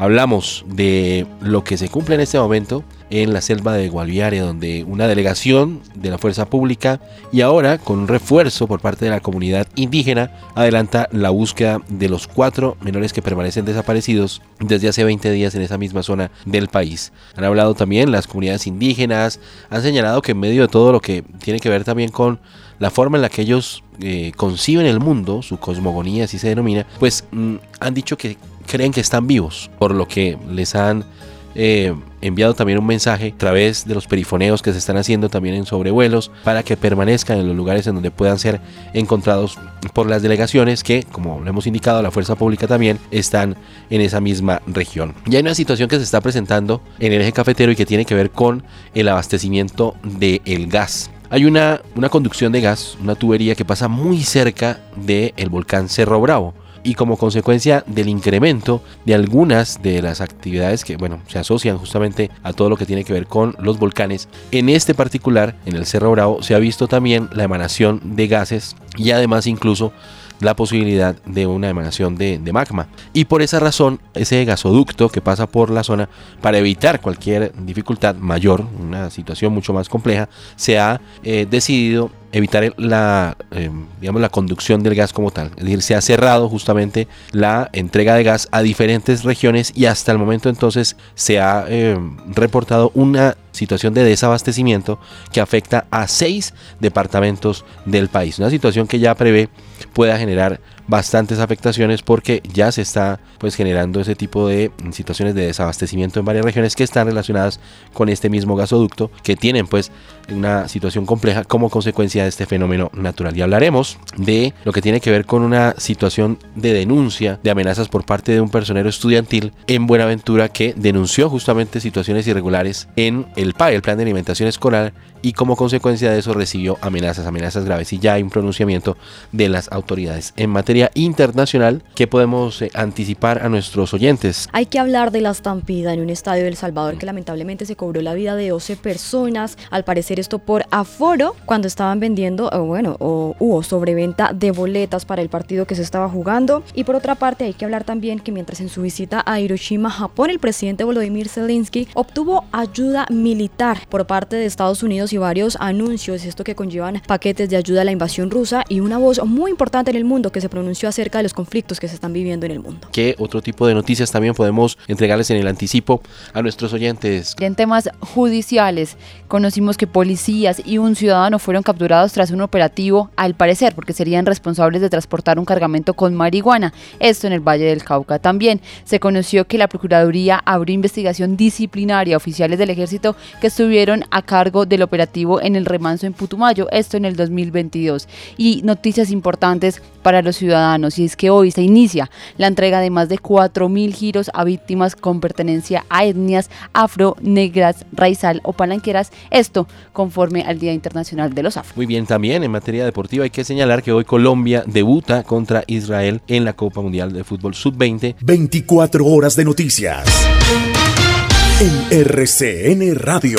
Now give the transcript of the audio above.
Hablamos de lo que se cumple en este momento en la selva de Gualviare, donde una delegación de la fuerza pública y ahora con un refuerzo por parte de la comunidad indígena adelanta la búsqueda de los cuatro menores que permanecen desaparecidos desde hace 20 días en esa misma zona del país. Han hablado también las comunidades indígenas, han señalado que en medio de todo lo que tiene que ver también con la forma en la que ellos eh, conciben el mundo, su cosmogonía así se denomina, pues mm, han dicho que creen que están vivos, por lo que les han eh, enviado también un mensaje a través de los perifoneos que se están haciendo también en sobrevuelos para que permanezcan en los lugares en donde puedan ser encontrados por las delegaciones que, como lo hemos indicado, la fuerza pública también están en esa misma región. Ya hay una situación que se está presentando en el eje cafetero y que tiene que ver con el abastecimiento del el gas. Hay una, una conducción de gas, una tubería que pasa muy cerca del volcán Cerro Bravo y como consecuencia del incremento de algunas de las actividades que bueno se asocian justamente a todo lo que tiene que ver con los volcanes en este particular en el Cerro Bravo se ha visto también la emanación de gases y además incluso la posibilidad de una emanación de, magma. Y por esa razón, ese gasoducto que pasa por la zona, para evitar cualquier dificultad mayor, una situación mucho más compleja, se ha eh, decidido evitar la, eh, digamos, la conducción del gas como tal. Es decir, se ha cerrado justamente la entrega de gas a diferentes regiones y hasta el momento entonces se ha eh, reportado una situación de desabastecimiento que afecta a seis departamentos del país. Una situación que ya prevé pueda generar bastantes afectaciones porque ya se está pues generando ese tipo de situaciones de desabastecimiento en varias regiones que están relacionadas con este mismo gasoducto que tienen pues una situación compleja como consecuencia de este fenómeno natural. Y hablaremos de lo que tiene que ver con una situación de denuncia de amenazas por parte de un personero estudiantil en Buenaventura que denunció justamente situaciones irregulares en el PAE, el Plan de Alimentación Escolar y como consecuencia de eso recibió amenazas, amenazas graves. Y ya hay un pronunciamiento de las autoridades en materia internacional que podemos eh, anticipar a nuestros oyentes. Hay que hablar de la estampida en un estadio del Salvador que lamentablemente se cobró la vida de 12 personas, al parecer esto por aforo cuando estaban vendiendo, o bueno, o hubo sobreventa de boletas para el partido que se estaba jugando y por otra parte hay que hablar también que mientras en su visita a Hiroshima, Japón, el presidente Volodymyr Zelensky obtuvo ayuda militar por parte de Estados Unidos y varios anuncios, esto que conllevan paquetes de ayuda a la invasión rusa y una voz muy importante en el mundo que se pronunció acerca de los conflictos que se están viviendo en el mundo. ¿Qué otro tipo de noticias también podemos entregarles en el anticipo a nuestros oyentes? En temas judiciales, conocimos que policías y un ciudadano fueron capturados tras un operativo, al parecer, porque serían responsables de transportar un cargamento con marihuana, esto en el Valle del Cauca. También se conoció que la Procuraduría abrió investigación disciplinaria a oficiales del ejército que estuvieron a cargo del operativo en el remanso en Putumayo, esto en el 2022. Y noticias importantes para los ciudadanos, y es que hoy se inicia la entrega de más de 4.000 giros a víctimas con pertenencia a etnias afro, negras, raizal o palanqueras, esto conforme al Día Internacional de los Afro. Muy bien, también en materia deportiva hay que señalar que hoy Colombia debuta contra Israel en la Copa Mundial de Fútbol Sub-20. 24 horas de noticias en RCN Radio.